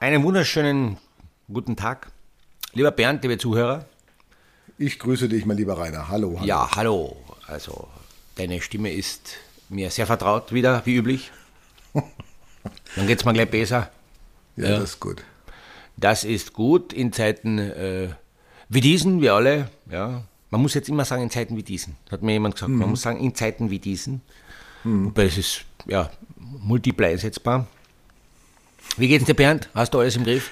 Einen wunderschönen guten Tag. Lieber Bernd, liebe Zuhörer. Ich grüße dich, mein lieber Rainer. Hallo, hallo. Ja, hallo. Also, deine Stimme ist mir sehr vertraut wieder, wie üblich. Dann geht es mal gleich besser. Ja, ja, das ist gut. Das ist gut in Zeiten äh, wie diesen, wie alle. Ja. Man muss jetzt immer sagen, in Zeiten wie diesen. Hat mir jemand gesagt. Mhm. Man muss sagen, in Zeiten wie diesen. Mhm. Wobei es ist ja, multiple einsetzbar. Wie geht's dir, Bernd? Hast du alles im Griff?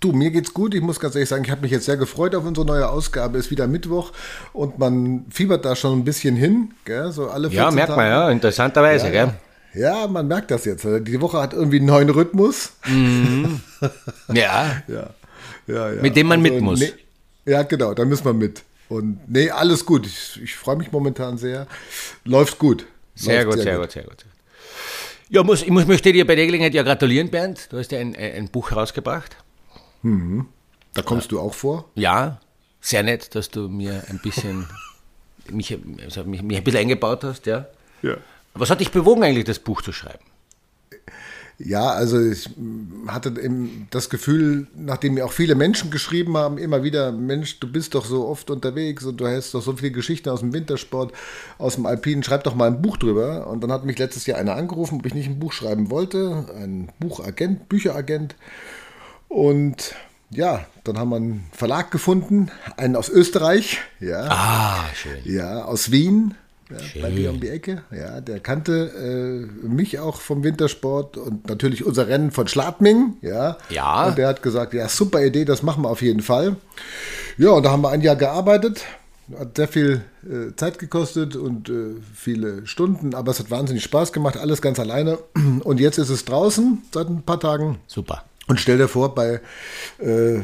Du, mir geht's gut. Ich muss ganz ehrlich sagen, ich habe mich jetzt sehr gefreut auf unsere neue Ausgabe. Es ist wieder Mittwoch und man fiebert da schon ein bisschen hin. Gell? So alle ja, merkt Tage. man, ja, interessanterweise. Ja, gell? Ja, man merkt das jetzt. Die Woche hat irgendwie einen neuen Rhythmus. Mhm. Ja. ja. Ja, ja. Mit dem man also, mit muss. Nee, ja, genau, da müssen wir mit. Und nee, alles gut. Ich, ich freue mich momentan sehr. Läuft gut. Sehr, Läuft gut, sehr, gut, sehr gut, sehr gut. Ja, muss, ich muss, möchte dir bei der Gelegenheit ja gratulieren, Bernd. Du hast ja ein, ein Buch herausgebracht. Mhm. Da kommst ja. du auch vor? Ja, sehr nett, dass du mir ein bisschen mich, also mich, mich ein bisschen eingebaut hast, ja. Ja. Was hat dich bewogen, eigentlich das Buch zu schreiben? Ja, also ich hatte das Gefühl, nachdem mir auch viele Menschen geschrieben haben, immer wieder, Mensch, du bist doch so oft unterwegs und du hast doch so viele Geschichten aus dem Wintersport, aus dem Alpinen, schreib doch mal ein Buch drüber. Und dann hat mich letztes Jahr einer angerufen, ob ich nicht ein Buch schreiben wollte, ein Buchagent, Bücheragent. Und ja, dann haben wir einen Verlag gefunden, einen aus Österreich, ja. Ah, schön. Ja, aus Wien ja, bei mir um die Ecke. Ja, der kannte äh, mich auch vom Wintersport und natürlich unser Rennen von Schladming. Ja. ja. Und der hat gesagt, ja, super Idee, das machen wir auf jeden Fall. Ja, und da haben wir ein Jahr gearbeitet. Hat sehr viel äh, Zeit gekostet und äh, viele Stunden, aber es hat wahnsinnig Spaß gemacht, alles ganz alleine. Und jetzt ist es draußen seit ein paar Tagen. Super. Und stell dir vor, bei äh,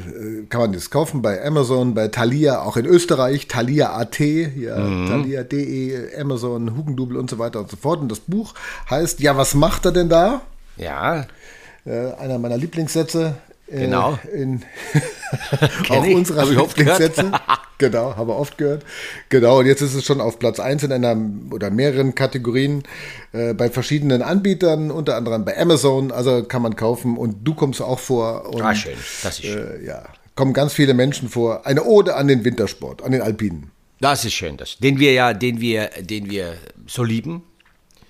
kann man das kaufen bei Amazon, bei Thalia, auch in Österreich, Thalia.at, ja, mhm. Thalia.de, Amazon, Hugendubel und so weiter und so fort. Und das Buch heißt, ja, was macht er denn da? Ja. Äh, einer meiner Lieblingssätze. Äh, genau. In auch unserer Lieblingssätze. genau, habe oft gehört. Genau, und jetzt ist es schon auf Platz 1 in einer oder mehreren Kategorien äh, bei verschiedenen Anbietern, unter anderem bei Amazon, also kann man kaufen und du kommst auch vor. Und, ah, schön, das ist schön. Äh, ja, kommen ganz viele Menschen vor. Eine Ode an den Wintersport, an den Alpinen. Das ist schön, das, den wir ja, den wir, den wir so lieben.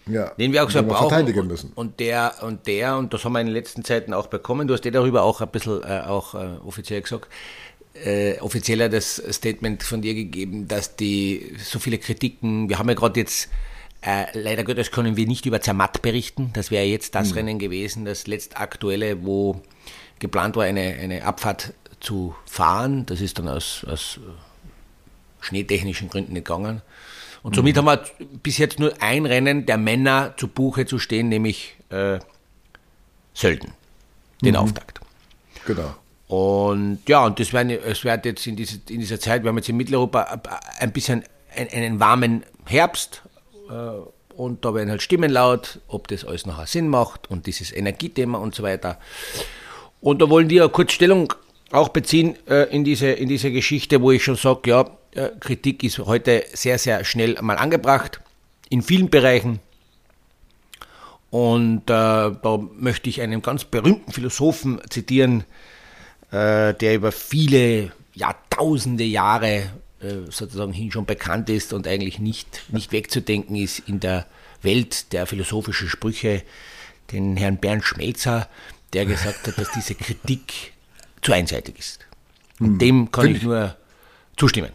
Ja, den wir auch so brauchen. verteidigen müssen. Und der, und der, und das haben wir in den letzten Zeiten auch bekommen, du hast dir darüber auch ein bisschen äh, auch äh, offiziell gesagt, äh, offizieller das Statement von dir gegeben, dass die so viele Kritiken, wir haben ja gerade jetzt, äh, leider Gottes können wir nicht über Zermatt berichten, das wäre jetzt das mhm. Rennen gewesen, das letztaktuelle, wo geplant war, eine, eine Abfahrt zu fahren. Das ist dann aus, aus schneetechnischen Gründen nicht gegangen. Und somit mhm. haben wir bis jetzt nur ein Rennen der Männer zu Buche zu stehen, nämlich äh, Sölden, den mhm. Auftakt. Genau. Und ja, und das werden, es wird jetzt in, diese, in dieser Zeit, wir haben jetzt in Mitteleuropa ein bisschen einen, einen warmen Herbst äh, und da werden halt Stimmen laut, ob das alles nachher Sinn macht und dieses Energiethema und so weiter. Und da wollen wir kurz Stellung auch beziehen äh, in, diese, in diese Geschichte, wo ich schon sage, ja, Kritik ist heute sehr, sehr schnell mal angebracht, in vielen Bereichen. Und äh, da möchte ich einen ganz berühmten Philosophen zitieren, äh, der über viele Jahrtausende Jahre äh, sozusagen hin schon bekannt ist und eigentlich nicht, nicht wegzudenken ist in der Welt der philosophischen Sprüche, den Herrn Bernd Schmelzer, der gesagt hat, dass diese Kritik zu einseitig ist. Und hm. dem kann ich nur zustimmen.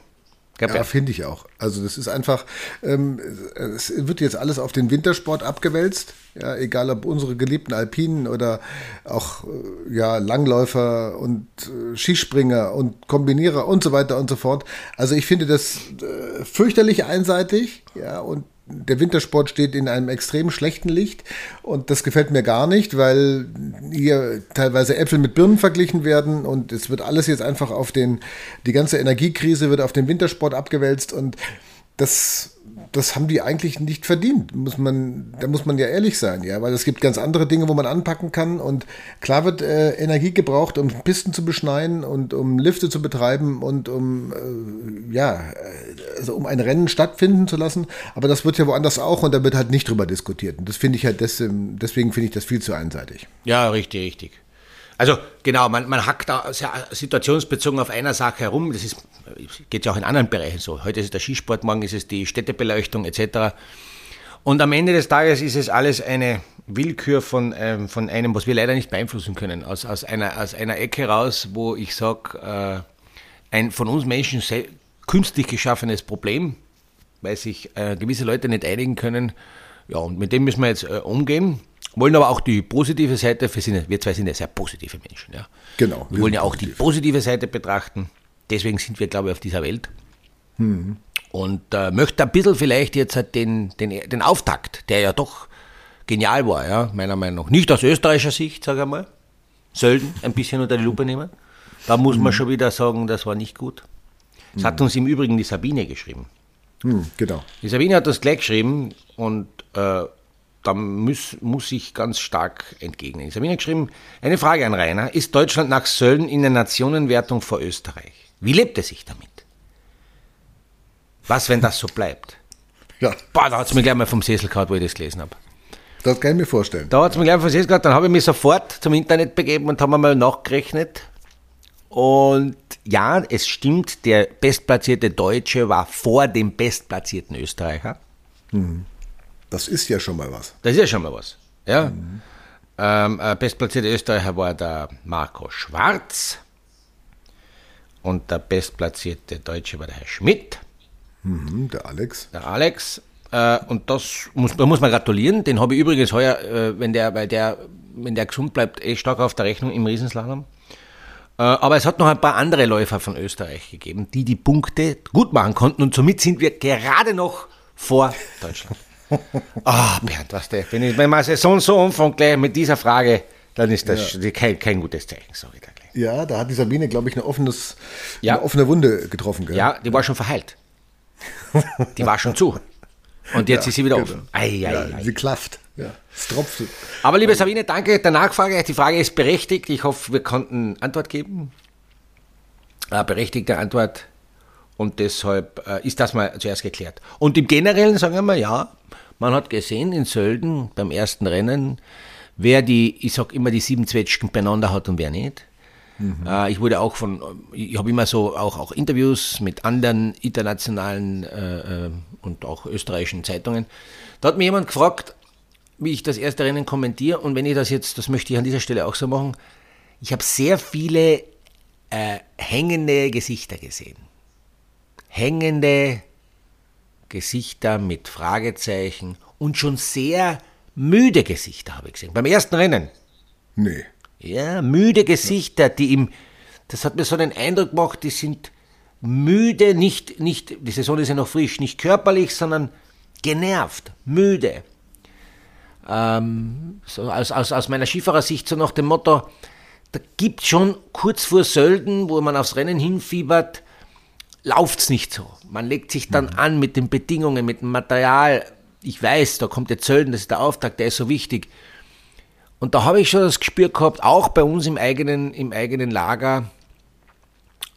Ja, finde ich auch. Also das ist einfach, ähm, es wird jetzt alles auf den Wintersport abgewälzt. Ja, egal ob unsere geliebten Alpinen oder auch äh, ja, Langläufer und äh, Skispringer und Kombinierer und so weiter und so fort. Also ich finde das äh, fürchterlich einseitig, ja, und der Wintersport steht in einem extrem schlechten Licht und das gefällt mir gar nicht, weil hier teilweise Äpfel mit Birnen verglichen werden und es wird alles jetzt einfach auf den, die ganze Energiekrise wird auf den Wintersport abgewälzt und das das haben die eigentlich nicht verdient. Muss man, da muss man ja ehrlich sein, ja, weil es gibt ganz andere Dinge, wo man anpacken kann. Und klar wird äh, Energie gebraucht, um Pisten zu beschneien und um Lifte zu betreiben und um äh, ja, also um ein Rennen stattfinden zu lassen. Aber das wird ja woanders auch und da wird halt nicht drüber diskutiert. Und das finde ich halt des, deswegen finde ich das viel zu einseitig. Ja, richtig, richtig. Also genau, man, man hackt da situationsbezogen auf einer Sache herum. Das ist, geht ja auch in anderen Bereichen so. Heute ist es der Skisport, morgen ist es die Städtebeleuchtung etc. Und am Ende des Tages ist es alles eine Willkür von, ähm, von einem, was wir leider nicht beeinflussen können. Aus, aus, einer, aus einer Ecke raus, wo ich sage, äh, ein von uns Menschen künstlich geschaffenes Problem, weil sich äh, gewisse Leute nicht einigen können. Ja, und mit dem müssen wir jetzt äh, umgehen. Wollen aber auch die positive Seite, wir, sind, wir zwei sind ja sehr positive Menschen. Ja. Genau. Wir, wir wollen ja auch positiv. die positive Seite betrachten. Deswegen sind wir, glaube ich, auf dieser Welt. Mhm. Und äh, möchte ein bisschen vielleicht jetzt halt den, den, den Auftakt, der ja doch genial war, ja, meiner Meinung nach. Nicht aus österreichischer Sicht, sage ich mal. Sölden ein bisschen unter die Lupe nehmen. Da muss mhm. man schon wieder sagen, das war nicht gut. Das mhm. hat uns im Übrigen die Sabine geschrieben. Mhm, genau. Die Sabine hat das gleich geschrieben und äh, da muss, muss ich ganz stark entgegnen. Ich habe Ihnen geschrieben, eine Frage an Rainer. Ist Deutschland nach Sölden in der Nationenwertung vor Österreich? Wie lebt es sich damit? Was, wenn das so bleibt? Ja. Boah, da hat es mir gleich mal vom Sessel gehabt, wo ich das gelesen habe. Das kann ich mir vorstellen. Da hat es mir gleich vom Sessel gehabt, dann habe ich mich sofort zum Internet begeben und haben mal nachgerechnet. Und ja, es stimmt, der bestplatzierte Deutsche war vor dem bestplatzierten Österreicher. Mhm. Das ist ja schon mal was. Das ist ja schon mal was. Ja. Mhm. Ähm, äh, bestplatzierter Österreicher war der Marco Schwarz und der bestplatzierte Deutsche war der Herr Schmidt. Mhm, der Alex. Der Alex. Äh, und das muss, da muss man gratulieren. Den habe ich übrigens heuer, äh, wenn der, weil der, wenn der gesund bleibt, eh stark auf der Rechnung im Riesenslalom. Äh, aber es hat noch ein paar andere Läufer von Österreich gegeben, die die Punkte gut machen konnten und somit sind wir gerade noch vor Deutschland. Ah, Bernd, was der, wenn, ich, wenn man Saison so umfängt gleich mit dieser Frage, dann ist das ja. kein, kein gutes Zeichen, sage ich da gleich. Ja, da hat die Sabine, glaube ich, eine, offenes, ja. eine offene Wunde getroffen. Gell? Ja, die war schon verheilt. Die war schon zu. Und jetzt ja, ist sie wieder genau. offen. Ei, ei, ja, ei. Sie klafft. Ja, es tropft. Aber liebe Sabine, danke der Nachfrage. Die Frage ist berechtigt. Ich hoffe, wir konnten Antwort geben. Eine berechtigte Antwort. Und deshalb äh, ist das mal zuerst geklärt. Und im Generellen sagen wir, ja, man hat gesehen in Sölden beim ersten Rennen, wer die, ich sag immer, die sieben Zwetschgen beieinander hat und wer nicht. Mhm. Äh, ich wurde auch von, ich habe immer so auch, auch Interviews mit anderen internationalen äh, äh, und auch österreichischen Zeitungen. Da hat mir jemand gefragt, wie ich das erste Rennen kommentiere und wenn ich das jetzt, das möchte ich an dieser Stelle auch so machen, ich habe sehr viele äh, hängende Gesichter gesehen hängende Gesichter mit Fragezeichen und schon sehr müde Gesichter habe ich gesehen. Beim ersten Rennen. Nee. Ja, müde Gesichter, die ihm, das hat mir so einen Eindruck gemacht, die sind müde, nicht, nicht, die Saison ist ja noch frisch, nicht körperlich, sondern genervt, müde. Ähm, so aus, aus, aus meiner Skifahrersicht so nach dem Motto, da gibt schon kurz vor Sölden, wo man aufs Rennen hinfiebert, läuft es nicht so. Man legt sich dann mhm. an mit den Bedingungen, mit dem Material. Ich weiß, da kommt der Zölden, das ist der Auftrag, der ist so wichtig. Und da habe ich schon das Gespür gehabt, auch bei uns im eigenen, im eigenen Lager,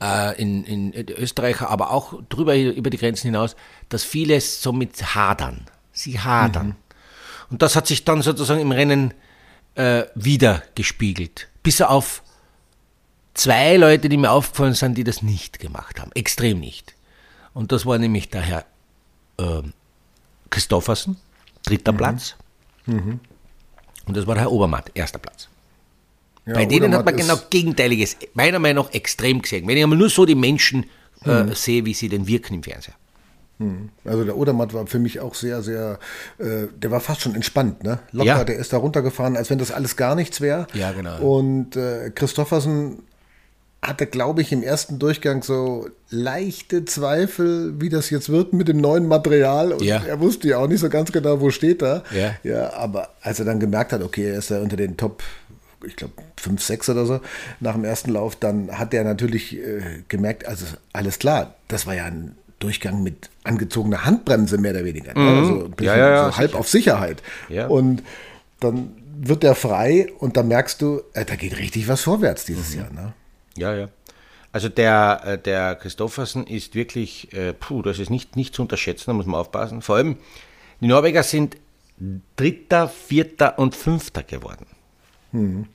äh, in, in, in Österreich, aber auch drüber über die Grenzen hinaus, dass viele so mit hadern. Sie hadern. Mhm. Und das hat sich dann sozusagen im Rennen äh, wieder gespiegelt. Bis auf zwei Leute, die mir aufgefallen sind, die das nicht gemacht haben. Extrem nicht. Und das war nämlich der Herr äh, Christoffersen, dritter mhm. Platz. Mhm. Und das war der Herr Obermatt, erster Platz. Ja, Bei denen Obermatt hat man genau Gegenteiliges, meiner Meinung nach, extrem gesehen. Wenn ich einmal nur so die Menschen äh, mhm. sehe, wie sie denn wirken im Fernseher. Mhm. Also der Odermatt war für mich auch sehr, sehr, äh, der war fast schon entspannt, ne? Locker, ja. der ist da runtergefahren, als wenn das alles gar nichts wäre. Ja, genau. Und äh, Christoffersen hatte, glaube ich, im ersten Durchgang so leichte Zweifel, wie das jetzt wird mit dem neuen Material. Und ja. er wusste ja auch nicht so ganz genau, wo steht er. Ja. ja, aber als er dann gemerkt hat, okay, er ist ja unter den Top, ich glaube, 5, 6 oder so nach dem ersten Lauf, dann hat er natürlich äh, gemerkt, also alles klar, das war ja ein Durchgang mit angezogener Handbremse mehr oder weniger. Ne? Mhm. Also ja, ja, so halb auf Sicherheit. Und dann wird er frei und da merkst du, äh, da geht richtig was vorwärts dieses mhm. Jahr. Ne? Ja, ja. Also der, äh, der Christoffersen ist wirklich, äh, puh, das ist nicht, nicht zu unterschätzen, da muss man aufpassen. Vor allem, die Norweger sind Dritter, Vierter und Fünfter geworden. Mhm.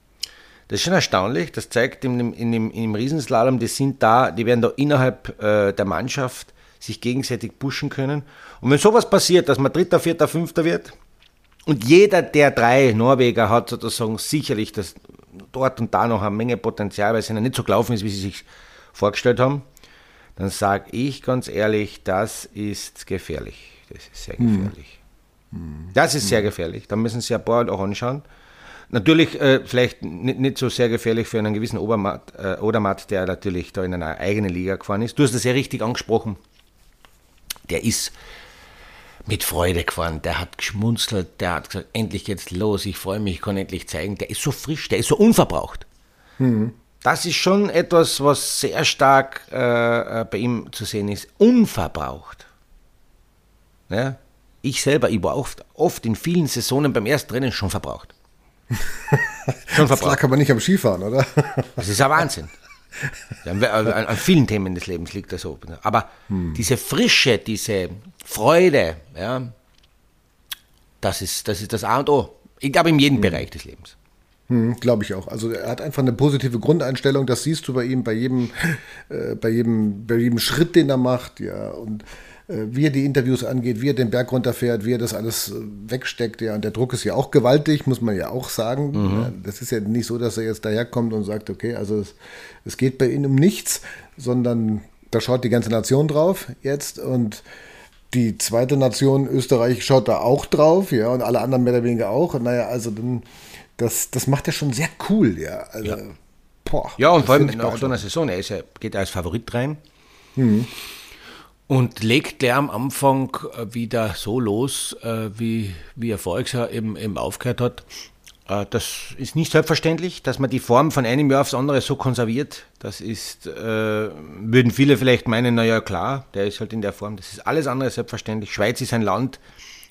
Das ist schon erstaunlich. Das zeigt in dem, in dem, in dem Riesenslalom, die sind da, die werden da innerhalb äh, der Mannschaft sich gegenseitig pushen können. Und wenn sowas passiert, dass man Dritter, Vierter, Fünfter wird, und jeder der drei Norweger hat sozusagen sicherlich das dort und da noch eine Menge Potenzial, weil es ihnen nicht so gelaufen ist, wie sie sich vorgestellt haben, dann sage ich ganz ehrlich, das ist gefährlich. Das ist sehr hm. gefährlich. Hm. Das ist sehr gefährlich. Da müssen Sie ein paar auch anschauen. Natürlich äh, vielleicht nicht, nicht, so sehr gefährlich für einen gewissen Obermatt, äh, Odermatt, der natürlich da in einer eigenen Liga gefahren ist. Du hast das sehr richtig angesprochen. Der ist mit Freude gefahren, der hat geschmunzelt, der hat gesagt, endlich geht's los, ich freue mich, ich kann endlich zeigen. Der ist so frisch, der ist so unverbraucht. Mhm. Das ist schon etwas, was sehr stark äh, äh bei ihm zu sehen ist. Unverbraucht. Ja? Ich selber, ich war oft, oft in vielen Saisonen beim ersten Rennen schon verbraucht. schon verbraucht. Das lag aber nicht am Skifahren, oder? Das ist ein Wahnsinn. An, an, vielen Themen des Lebens liegt das so. Aber hm. diese Frische, diese Freude, ja, das ist, das ist das A und O. Ich glaube, in jedem hm. Bereich des Lebens. Hm, Glaube ich auch. Also er hat einfach eine positive Grundeinstellung. Das siehst du bei ihm bei jedem, äh, bei jedem, bei jedem Schritt, den er macht. Ja und wie er die Interviews angeht, wie er den Berg runterfährt, wie er das alles äh, wegsteckt. Ja, und der Druck ist ja auch gewaltig, muss man ja auch sagen. Mhm. Das ist ja nicht so, dass er jetzt daherkommt und sagt, okay, also es, es geht bei ihm um nichts, sondern da schaut die ganze Nation drauf jetzt und die zweite Nation, Österreich, schaut da auch drauf, ja, und alle anderen mehr oder weniger auch. Und naja, also dann, das, das macht er schon sehr cool, ja. Also, ja. Boah, ja, und vor allem in einer Saison, er ist ja, geht als Favorit rein. Mhm und legt der am Anfang äh, wieder so los, äh, wie, wie er Jahr eben, eben aufgehört hat. Äh, das ist nicht selbstverständlich, dass man die Form von einem Jahr aufs andere so konserviert. Das ist, würden viele vielleicht meinen, naja klar, der ist halt in der Form. Das ist alles andere selbstverständlich. Schweiz ist ein Land,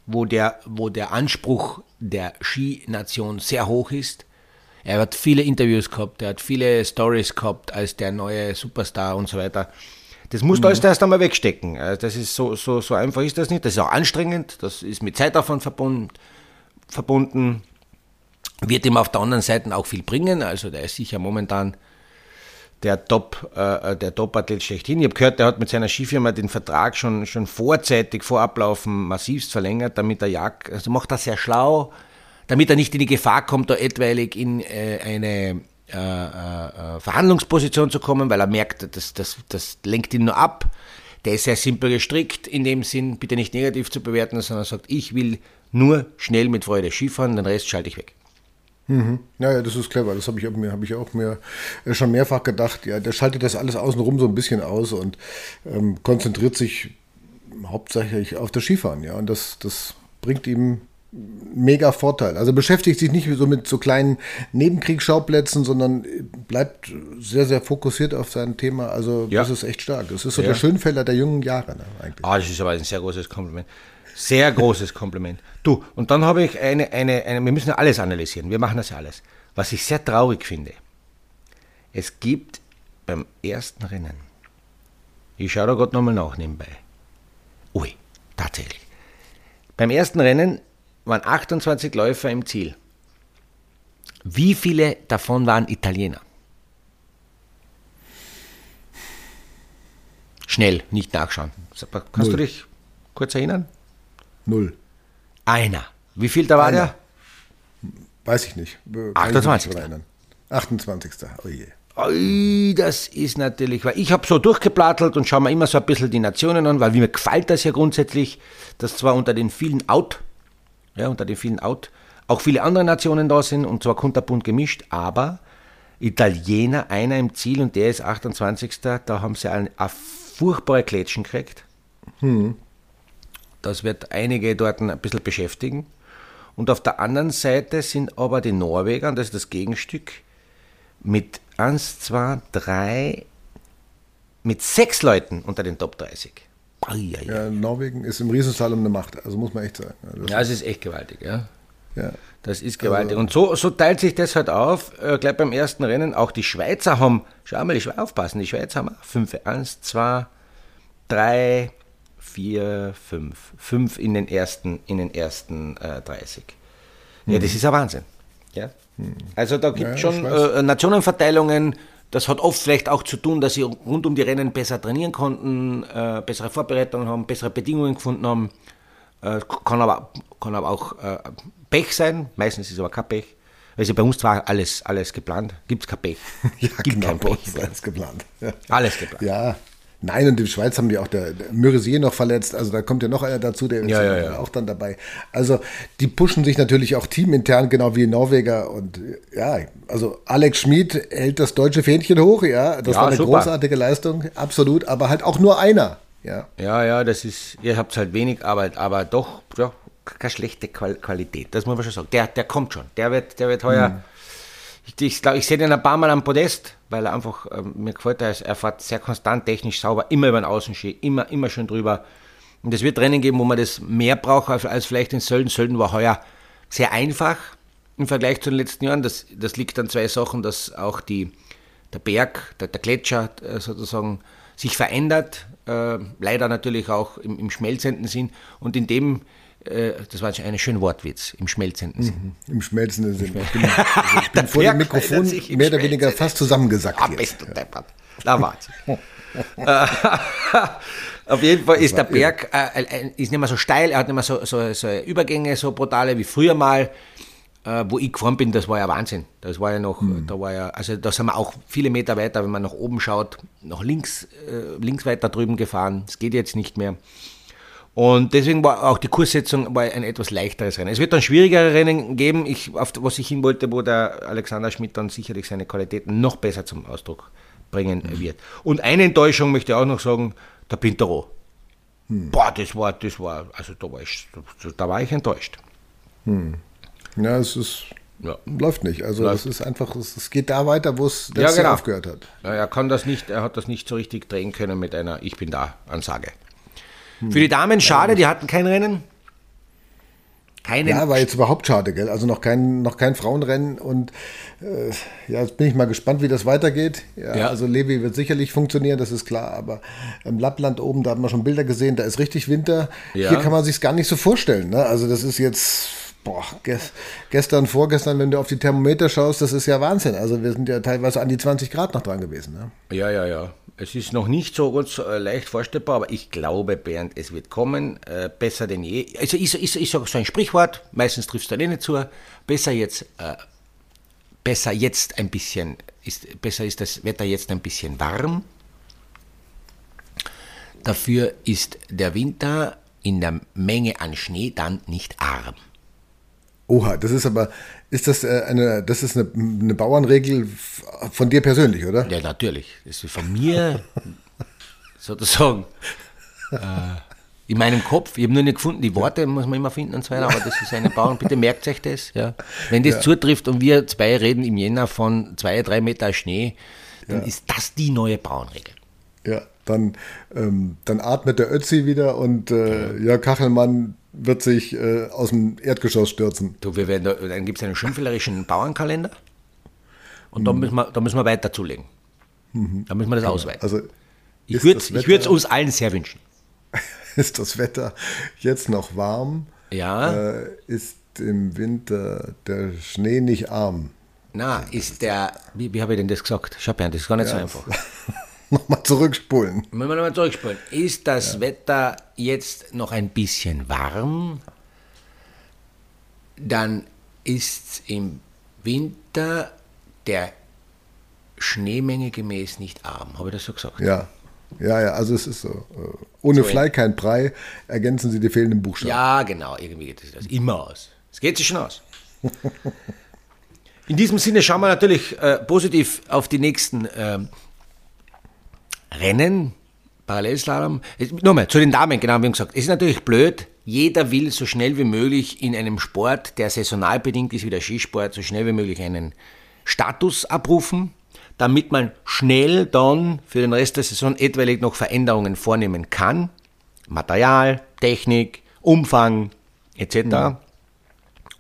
wo der, wo der Anspruch der Skination sehr hoch ist. Er hat viele Interviews gehabt, er hat viele Stories gehabt als der neue Superstar und so weiter. Das musst du mhm. alles erst einmal wegstecken. Also das ist so, so, so einfach ist das nicht. Das ist auch anstrengend, das ist mit Zeitaufwand verbunden, verbunden. Wird ihm auf der anderen Seite auch viel bringen. Also der ist sicher momentan der Top, äh, der Top-Athlet schlechthin. Ich habe gehört, der hat mit seiner Skifirma den Vertrag schon, schon vorzeitig vor Ablaufen massivst verlängert, damit er Jagd, also macht das sehr schlau, damit er nicht in die Gefahr kommt, da etwaig in äh, eine äh, äh, Verhandlungsposition zu kommen, weil er merkt, das, das, das lenkt ihn nur ab. Der ist sehr simpel gestrickt, in dem Sinn, bitte nicht negativ zu bewerten, sondern sagt, ich will nur schnell mit Freude Skifahren, den Rest schalte ich weg. Mhm. Ja, das ist clever. Das habe ich, hab ich auch mir äh, schon mehrfach gedacht. Ja, der schaltet das alles außenrum so ein bisschen aus und ähm, konzentriert sich hauptsächlich auf das Skifahren. Ja, und das, das bringt ihm mega Vorteil. Also beschäftigt sich nicht so mit so kleinen Nebenkriegsschauplätzen, sondern bleibt sehr, sehr fokussiert auf sein Thema. Also ja. das ist echt stark. Das ist so ja. der Schönfelder der jungen Jahre ne, eigentlich. Ah, das ist aber ein sehr großes Kompliment. Sehr großes Kompliment. Du, und dann habe ich eine, eine, eine, wir müssen ja alles analysieren, wir machen das ja alles. Was ich sehr traurig finde, es gibt beim ersten Rennen, ich schaue da gerade nochmal nach nebenbei, ui, tatsächlich, beim ersten Rennen waren 28 Läufer im Ziel. Wie viele davon waren Italiener? Schnell, nicht nachschauen. Kannst Null. du dich kurz erinnern? Null. Einer. Wie viel da war Einer. der? Weiß ich nicht. Kann 28. Ich nicht 28. Oh je. Ui, das ist natürlich, weil ich habe so durchgeplattelt und schaue mir immer so ein bisschen die Nationen an, weil mir gefällt das ja grundsätzlich, dass zwar unter den vielen Out- ja, unter den vielen Out, auch viele andere Nationen da sind und zwar kunterbunt gemischt, aber Italiener, einer im Ziel und der ist 28. Da haben sie eine, eine furchtbare Klätschen gekriegt. Hm. Das wird einige dort ein bisschen beschäftigen. Und auf der anderen Seite sind aber die Norweger, und das ist das Gegenstück, mit 1, 2, 3, mit sechs Leuten unter den Top 30. Ja, Norwegen ist im Riesenslalom eine Macht, also muss man echt sagen. Das ja, es ist echt gewaltig, ja. ja. Das ist gewaltig. Also, und so, so teilt sich das halt auf, äh, gleich beim ersten Rennen. Auch die Schweizer haben, schau mal, ich will aufpassen, die Schweizer haben fünf, eins, zwei, drei, vier, fünf. Fünf in den ersten, in den ersten äh, 30. Ja, mhm. das ist ein Wahnsinn. Ja. Also da gibt es ja, schon äh, Nationenverteilungen. Das hat oft vielleicht auch zu tun, dass sie rund um die Rennen besser trainieren konnten, äh, bessere Vorbereitungen haben, bessere Bedingungen gefunden haben. Äh, kann, aber, kann aber auch äh, Pech sein. Meistens ist es aber kein Pech. Also bei uns war alles, alles geplant. Gibt es kein Pech. ja, Gibt genau, kein Pech. alles geplant. Ja. Alles geplant. Ja, Nein, und in der Schweiz haben die auch der, der Mürisier noch verletzt. Also da kommt ja noch einer dazu, der ja, ist ja, auch dann dabei. Also die pushen sich natürlich auch teamintern, genau wie Norweger. Und ja, also Alex Schmid hält das deutsche Fähnchen hoch. Ja, das war eine super. großartige Leistung, absolut. Aber halt auch nur einer. Ja, ja, ja das ist, ihr habt halt wenig Arbeit, aber doch, ja, keine schlechte Qualität. Das muss man schon sagen. Der, der kommt schon. Der wird, der wird heuer. Mhm ich, ich glaube, ich sehe den ein paar Mal am Podest, weil er einfach, ähm, mir gefällt, er, er fährt sehr konstant, technisch sauber, immer über den Außenski, immer, immer schön drüber. Und es wird Rennen geben, wo man das mehr braucht als, als vielleicht in Sölden. Sölden war heuer sehr einfach im Vergleich zu den letzten Jahren. Das, das liegt an zwei Sachen, dass auch die, der Berg, der, der Gletscher äh, sozusagen sich verändert, äh, leider natürlich auch im, im schmelzenden Sinn. Und in dem äh, das war ein schöner Wortwitz, im schmelzenden Sinn. Mhm, Im schmelzenden Sinn. Ich bin, also ich bin vor dem Mikrofon mehr oder weniger fast zusammengesackt. Ah, bist du deppert. Da war's. Auf jeden Fall ist der Berg äh, äh, ist nicht mehr so steil, er hat nicht mehr so, so, so Übergänge, so brutale wie früher mal. Äh, wo ich gefahren bin, das war ja Wahnsinn. Das war ja noch, mhm. da war ja, also da sind wir auch viele Meter weiter, wenn man nach oben schaut, nach links, äh, links weiter drüben gefahren. Es geht jetzt nicht mehr. Und deswegen war auch die Kurssetzung war ein etwas leichteres Rennen. Es wird dann schwierigere Rennen geben, ich, auf was ich hin wollte, wo der Alexander Schmidt dann sicherlich seine Qualitäten noch besser zum Ausdruck bringen mhm. wird. Und eine Enttäuschung möchte ich auch noch sagen, der Pintero. Mhm. Boah, das war, das war, also da war ich, da war ich enttäuscht. Mhm. Ja, es ist, ja. läuft nicht. Also läuft. es ist einfach, es, geht da weiter, wo es letztes ja, genau. aufgehört hat. Ja, er kann das nicht, er hat das nicht so richtig drehen können mit einer Ich bin da Ansage. Für die Damen schade, die hatten kein Rennen. Keine ja, war jetzt überhaupt schade, gell? Also noch kein, noch kein Frauenrennen und äh, ja, jetzt bin ich mal gespannt, wie das weitergeht. Ja, ja. Also Levi wird sicherlich funktionieren, das ist klar, aber im Lappland oben, da hat man schon Bilder gesehen, da ist richtig Winter. Ja. Hier kann man sich gar nicht so vorstellen. Ne? Also das ist jetzt, boah, gestern, vorgestern, wenn du auf die Thermometer schaust, das ist ja Wahnsinn. Also wir sind ja teilweise an die 20 Grad noch dran gewesen. Ne? Ja, ja, ja. Es ist noch nicht so ganz äh, leicht vorstellbar, aber ich glaube, Bernd, es wird kommen. Äh, besser denn je. Also ich, ich sage so ein Sprichwort, meistens es da nicht zu. Besser jetzt, äh, besser jetzt ein bisschen, ist, besser ist das Wetter jetzt ein bisschen warm. Dafür ist der Winter in der Menge an Schnee dann nicht arm. Oha, das ist aber, ist das äh, eine, das ist eine, eine Bauernregel von dir persönlich, oder? Ja, natürlich. Das ist von mir sozusagen äh, in meinem Kopf. Ich habe nur nicht gefunden, die Worte muss man immer finden und so weiter, aber das ist eine Bauern, bitte merkt euch das. Ja. Wenn das ja. zutrifft und wir zwei reden im Jänner von zwei, drei Meter Schnee, dann ja. ist das die neue Bauernregel. Ja, dann, ähm, dann atmet der Ötzi wieder und äh, ja, Kachelmann wird sich äh, aus dem Erdgeschoss stürzen. Du, wir werden, dann gibt es einen schimpflerischen Bauernkalender und mhm. da, müssen wir, da müssen wir weiter zulegen. Mhm. Da müssen wir das genau. ausweiten. Also ich würde es uns allen sehr wünschen. Ist das Wetter jetzt noch warm? Ja. Äh, ist im Winter der Schnee nicht arm? Na, ist der, wie, wie habe ich denn das gesagt? Schau, Bernd, das ist gar nicht ja, so einfach. nochmal zurückspulen. Wenn wir nochmal zurückspulen. Ist das ja. Wetter jetzt noch ein bisschen warm, dann ist im Winter der Schneemenge gemäß nicht arm. Habe ich das so gesagt? Ja. Ja, ja, also es ist so. Äh, ohne so Fly kein Brei, ergänzen Sie die fehlenden Buchstaben. Ja, genau, irgendwie geht es das immer aus. Es geht sich schon aus. In diesem Sinne schauen wir natürlich äh, positiv auf die nächsten äh, Rennen, Parallelslalom. Nochmal, zu den Damen, genau, wie gesagt. Es ist natürlich blöd. Jeder will so schnell wie möglich in einem Sport, der saisonal bedingt ist wie der Skisport, so schnell wie möglich einen Status abrufen, damit man schnell dann für den Rest der Saison etwaig noch Veränderungen vornehmen kann. Material, Technik, Umfang etc. Mhm.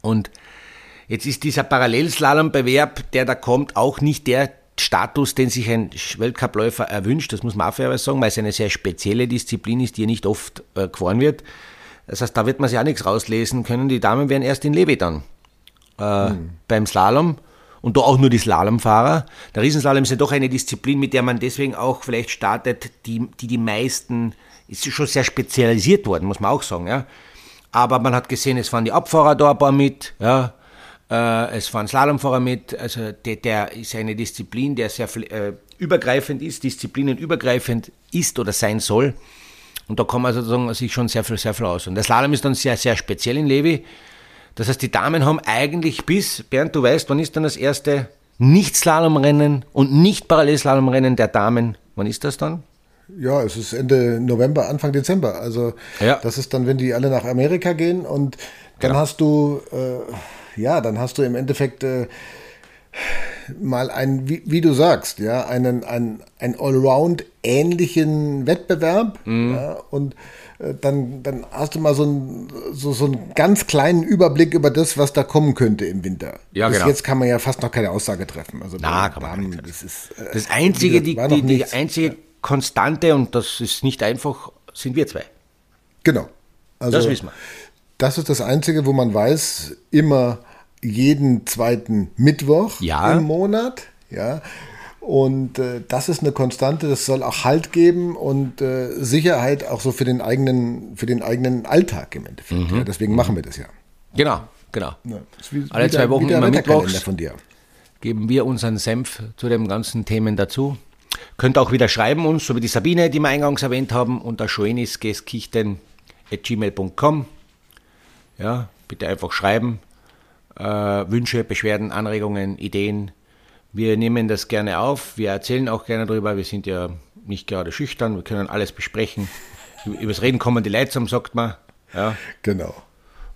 Und jetzt ist dieser Parallelslalom-Bewerb, der da kommt, auch nicht der Status, den sich ein Weltcupläufer erwünscht, das muss man auch fairerweise sagen, weil es eine sehr spezielle Disziplin ist, die ja nicht oft äh, gefahren wird. Das heißt, da wird man sich auch nichts rauslesen können. Die Damen werden erst in Levi dann äh, mhm. beim Slalom und da auch nur die Slalomfahrer. Der Riesenslalom ist ja doch eine Disziplin, mit der man deswegen auch vielleicht startet, die die, die meisten, ist schon sehr spezialisiert worden, muss man auch sagen. Ja. Aber man hat gesehen, es fahren die Abfahrer da ein paar mit, ja. Äh, es fahren Slalomfahrer mit. Also der, der ist eine Disziplin, der sehr äh, übergreifend ist, disziplinenübergreifend ist oder sein soll. Und da kann man sozusagen sich schon sehr viel, sehr viel aus. Und der Slalom ist dann sehr, sehr speziell in Levi. Das heißt, die Damen haben eigentlich bis, Bernd, du weißt, wann ist dann das erste Nicht-Slalomrennen und Nicht-Parallelslalomrennen der Damen? Wann ist das dann? Ja, es ist Ende November, Anfang Dezember. Also ja. das ist dann, wenn die alle nach Amerika gehen und dann genau. hast du, äh, ja, dann hast du im Endeffekt äh, mal einen, wie, wie, du sagst, ja, einen, einen, einen Allround ähnlichen Wettbewerb mhm. ja, und äh, dann, dann hast du mal so, ein, so, so einen ganz kleinen Überblick über das, was da kommen könnte im Winter. Ja, Bis genau. jetzt kann man ja fast noch keine Aussage treffen. Also Na, kann man nicht. Das, ist, äh, das einzige, die, die, die einzige Konstante, und das ist nicht einfach, sind wir zwei. Genau. Also, das wissen wir. Das ist das Einzige, wo man weiß, immer jeden zweiten Mittwoch ja. im Monat. Ja. Und äh, das ist eine Konstante, das soll auch Halt geben und äh, Sicherheit auch so für den eigenen, für den eigenen Alltag im Endeffekt. Mhm. Ja, deswegen machen wir das ja. Genau, genau. Ja, Alle zwei Wochen immer Mittwochs von dir. geben wir unseren Senf zu den ganzen Themen dazu. Könnt auch wieder schreiben uns, so wie die Sabine, die wir eingangs erwähnt haben, unter schoenisgeskichten.gmail.com. Ja, bitte einfach schreiben. Äh, Wünsche, Beschwerden, Anregungen, Ideen, wir nehmen das gerne auf, wir erzählen auch gerne darüber, wir sind ja nicht gerade schüchtern, wir können alles besprechen. Übers Reden kommen die Leute zum, sagt man. Ja. Genau.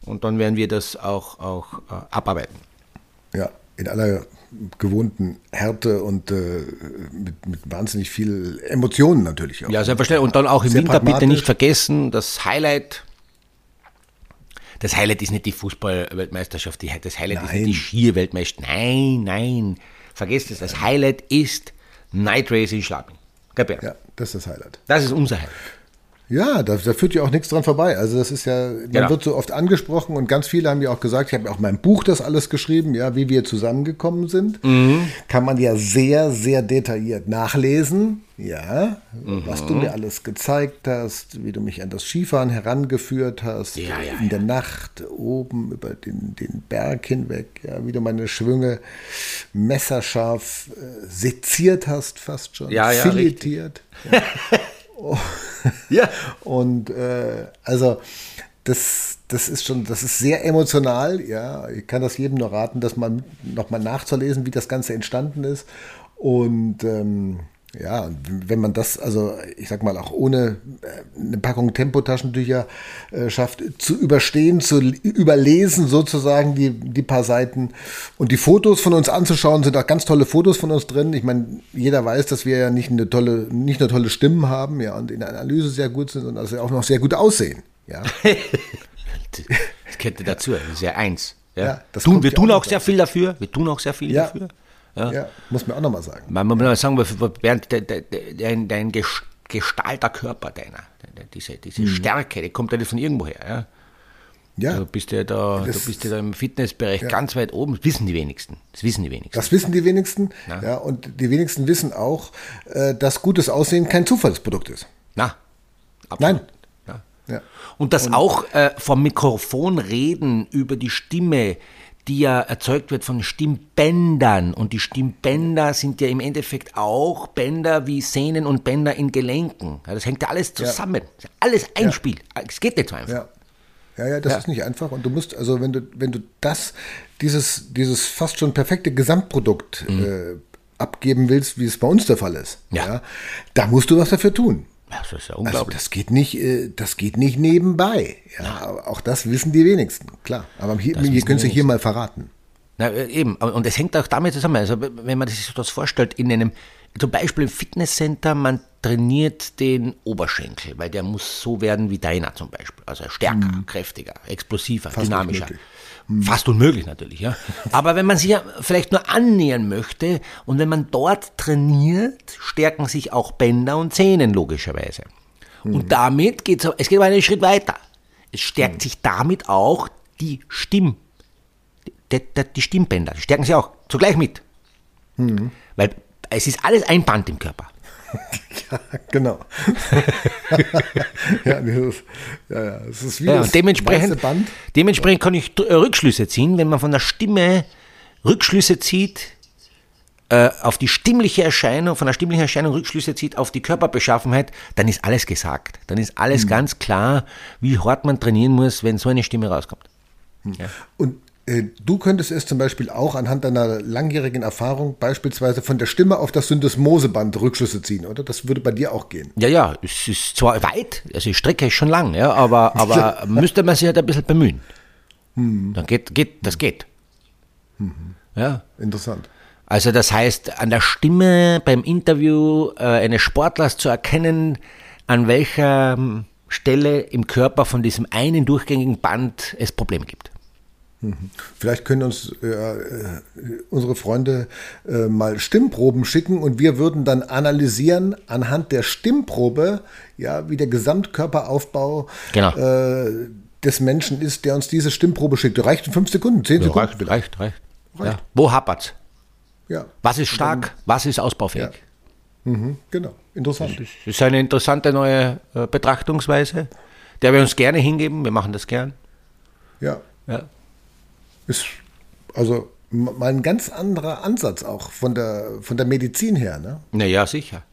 Und dann werden wir das auch, auch äh, abarbeiten. Ja, in aller gewohnten Härte und äh, mit, mit, wahnsinnig viel Emotionen natürlich auch. Ja, selbstverständlich. Und dann auch im Winter bitte nicht vergessen, das Highlight. Das Highlight ist nicht die Fußball-Weltmeisterschaft, das Highlight nein. ist nicht die Skier-Weltmeisterschaft. Nein, nein. Vergesst es, das Highlight ist Night Race in Schlaping. Ja, das ist das Highlight. Das ist unser Highlight. Ja, da, da, führt ja auch nichts dran vorbei. Also das ist ja, man genau. wird so oft angesprochen und ganz viele haben ja auch gesagt, ich habe auch in meinem Buch das alles geschrieben, ja, wie wir zusammengekommen sind. Mhm. Kann man ja sehr, sehr detailliert nachlesen, ja, mhm. was du mir alles gezeigt hast, wie du mich an das Skifahren herangeführt hast, ja, ja, in der Nacht oben über den, den Berg hinweg, ja, wie du meine Schwünge messerscharf äh, seziert hast, fast schon, ja, ja, filetiert. Ja. Und äh, also das, das ist schon, das ist sehr emotional, ja. Ich kann das jedem nur raten, das mal nochmal nachzulesen, wie das Ganze entstanden ist. Und ähm, ja, wenn man das, also ich sag mal, auch ohne äh, eine Packung Tempotaschentücher äh, schafft, zu überstehen, zu überlesen sozusagen die, die paar Seiten und die Fotos von uns anzuschauen, sind auch ganz tolle Fotos von uns drin. Ich meine, jeder weiß, dass wir ja nicht eine tolle, nicht nur tolle Stimmen haben, ja, und in der Analyse sehr gut sind, sondern dass wir auch noch sehr gut aussehen. Ja. das könnte dazu, das ist ja eins. Ja. ja tun, wir tun auch sehr viel dafür. Wir tun auch sehr viel ja. dafür. Ja, ja muss man auch nochmal sagen. Man, muss sagen, Bernd, dein, dein gestalter Körper deiner, diese, diese mhm. Stärke, die kommt ja nicht von irgendwoher. Ja? Ja. Du bist ja da, das, du bist ja da im Fitnessbereich ja. ganz weit oben. Das wissen die wenigsten. Das wissen die wenigsten. Das wissen die wenigsten. Ja. ja und die wenigsten wissen auch, äh, dass gutes Aussehen kein Zufallsprodukt ist. Na, absolut. Nein. Ja. ja. Und dass und, auch äh, vom Mikrofon reden über die Stimme, die ja erzeugt wird von Stimmbändern. Und die Stimmbänder sind ja im Endeffekt auch Bänder wie Sehnen und Bänder in Gelenken. Ja, das hängt ja alles zusammen. Ja. Alles ein ja. Spiel. Es geht nicht so einfach. Ja. Ja, ja, das ja. ist nicht einfach. Und du musst, also wenn du, wenn du das, dieses, dieses fast schon perfekte Gesamtprodukt mhm. äh, abgeben willst, wie es bei uns der Fall ist, ja. ja. da musst du was dafür tun. Das ist ja also unglaublich. Also das geht nicht, äh, das geht nicht nebenbei. Ja. Auch das wissen die wenigsten, klar. Aber hier, hier können Sie hier mal verraten. Na, äh, eben, und es hängt auch damit zusammen. Also, wenn man sich das vorstellt, in einem, zum Beispiel im Fitnesscenter, man trainiert den Oberschenkel, weil der muss so werden wie deiner zum Beispiel. Also stärker, mhm. kräftiger, explosiver, Fast dynamischer. Unmöglich. Mhm. Fast unmöglich natürlich, ja. Aber wenn man sich ja vielleicht nur annähern möchte und wenn man dort trainiert, stärken sich auch Bänder und Zähnen logischerweise. Mhm. Und damit geht es, es geht aber einen Schritt weiter. Es stärkt mhm. sich damit auch die Stimm, die, die, die Stimmbänder, die stärken sie auch zugleich mit. Mhm. Weil es ist alles ein Band im Körper. Ja, genau. ja, das ist, ja, ja, es ist wie Ja, das und dementsprechend, Band. dementsprechend kann ich äh, Rückschlüsse ziehen, wenn man von der Stimme Rückschlüsse zieht äh, auf die stimmliche Erscheinung, von der stimmlichen Erscheinung Rückschlüsse zieht auf die Körperbeschaffenheit, dann ist alles gesagt. Dann ist alles Mhm. ganz klar, wie hart man trainieren muss, wenn so eine Stimme rauskommt. Und äh, du könntest es zum Beispiel auch anhand deiner langjährigen Erfahrung beispielsweise von der Stimme auf das Syndesmoseband Rückschlüsse ziehen, oder? Das würde bei dir auch gehen. Ja, ja, es ist zwar weit, also die Strecke ist schon lang, ja, aber, aber müsste man sich halt ein bisschen bemühen. Hm. Dann geht, geht, das geht. Ja. Interessant. Also das heißt, an der Stimme beim Interview äh, eines Sportlers zu erkennen, an welcher ähm, Stelle im Körper von diesem einen durchgängigen Band es Probleme gibt. Vielleicht können uns äh, äh, unsere Freunde äh, mal Stimmproben schicken und wir würden dann analysieren anhand der Stimmprobe, ja, wie der Gesamtkörperaufbau Genau. äh, des Menschen ist, der uns diese Stimmprobe schickt. Reicht in fünf Sekunden, zehn Sekunden. reicht, reicht, reicht. Ja. Wo hapert's? Ja, Was ist stark? Was ist ausbaufähig? mhm, genau. Interessant. Das ist eine interessante neue äh, Betrachtungsweise, der wir uns gerne hingeben. Wir machen das gern. Ja, Ja. Ist also mal ein ganz anderer Ansatz auch von der, von der Medizin her. Ne? Naja, sicher.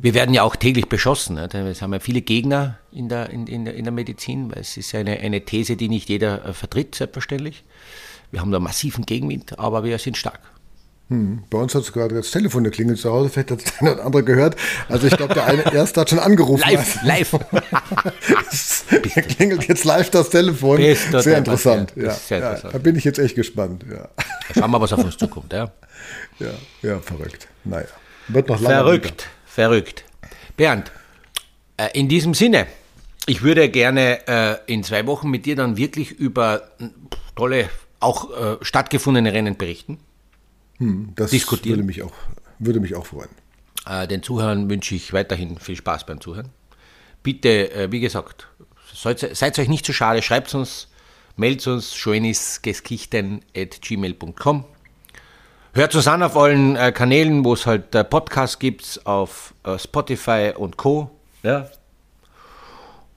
Wir werden ja auch täglich beschossen. Ne? Es haben ja viele Gegner in der, in, in, der, in der Medizin, weil es ist eine, eine These, die nicht jeder äh, vertritt, selbstverständlich. Wir haben da massiven Gegenwind, aber wir sind stark. Hm. Bei uns hat es gerade das Telefon geklingelt zu Hause, vielleicht hat es der eine oder andere gehört. Also ich glaube, der eine erste hat schon angerufen. Live, live. Hier klingelt jetzt live das Telefon. Sehr interessant. ja. Ja, sehr ja, interessant. da bin ich jetzt echt gespannt. Ja, Schauen wir, was auf uns zukommt. Ja. ja, ja verrückt. Naja, wird noch lange. Verrückt, verrückt. Bernd, äh, in diesem Sinne, ich würde gerne äh, in zwei Wochen mit dir dann wirklich über äh, tolle, auch äh, stattgefundene Rennen berichten. Das diskutieren. Würde mich auch, würde mich auch freuen. Äh, den Zuhörern wünsche ich weiterhin viel Spaß beim Zuhören. Bitte, äh, wie gesagt, seid, euch nicht zu schade, schreibt uns, meldet uns schoenisgeskichten.gmail.com. Hört uns an auf allen äh, Kanälen, wo es halt Podcasts gibt, auf Spotify und Co. Ja.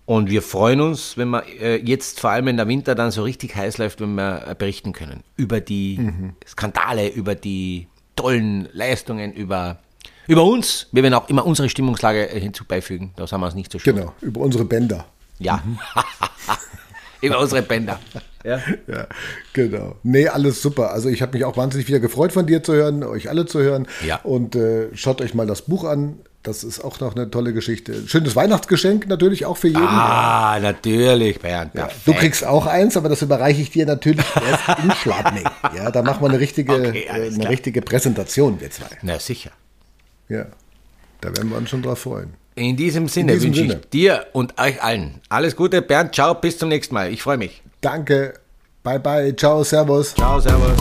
Und wir freuen uns, wenn wir äh, jetzt vor allem in der Winter dann so richtig heiß läuft, wenn wir äh, berichten können über die Skandale, über die tollen Leistungen, über, über uns. Wir werden auch immer unsere Stimmungslage äh, hinzubeifügen. Da sind wir uns nicht so schön. Genau, über unsere Bänder. Ja. über unsere Bänder. Ja. Ja, genau. Nee, alles super. Also ich habe mich auch wahnsinnig wieder gefreut, von dir zu hören, euch alle zu hören. Ja. Und äh, schaut euch mal das Buch an. Das ist auch noch eine tolle Geschichte. Schönes Weihnachtsgeschenk natürlich auch für jeden. Ah, natürlich, Bernd. Ja, du kriegst auch eins, aber das überreiche ich dir natürlich erst in Schladming. Ja, da machen wir eine richtige, Okay, äh, eine richtige Präsentation, wir zwei. Na sicher. Ja, da werden wir uns schon drauf freuen. In diesem Sinne diesem wünsche Sinne. ich dir und euch allen alles Gute. Bernd, ciao, bis zum nächsten Mal. Ich freue mich. Danke, bye bye, ciao, servus. Ciao, servus.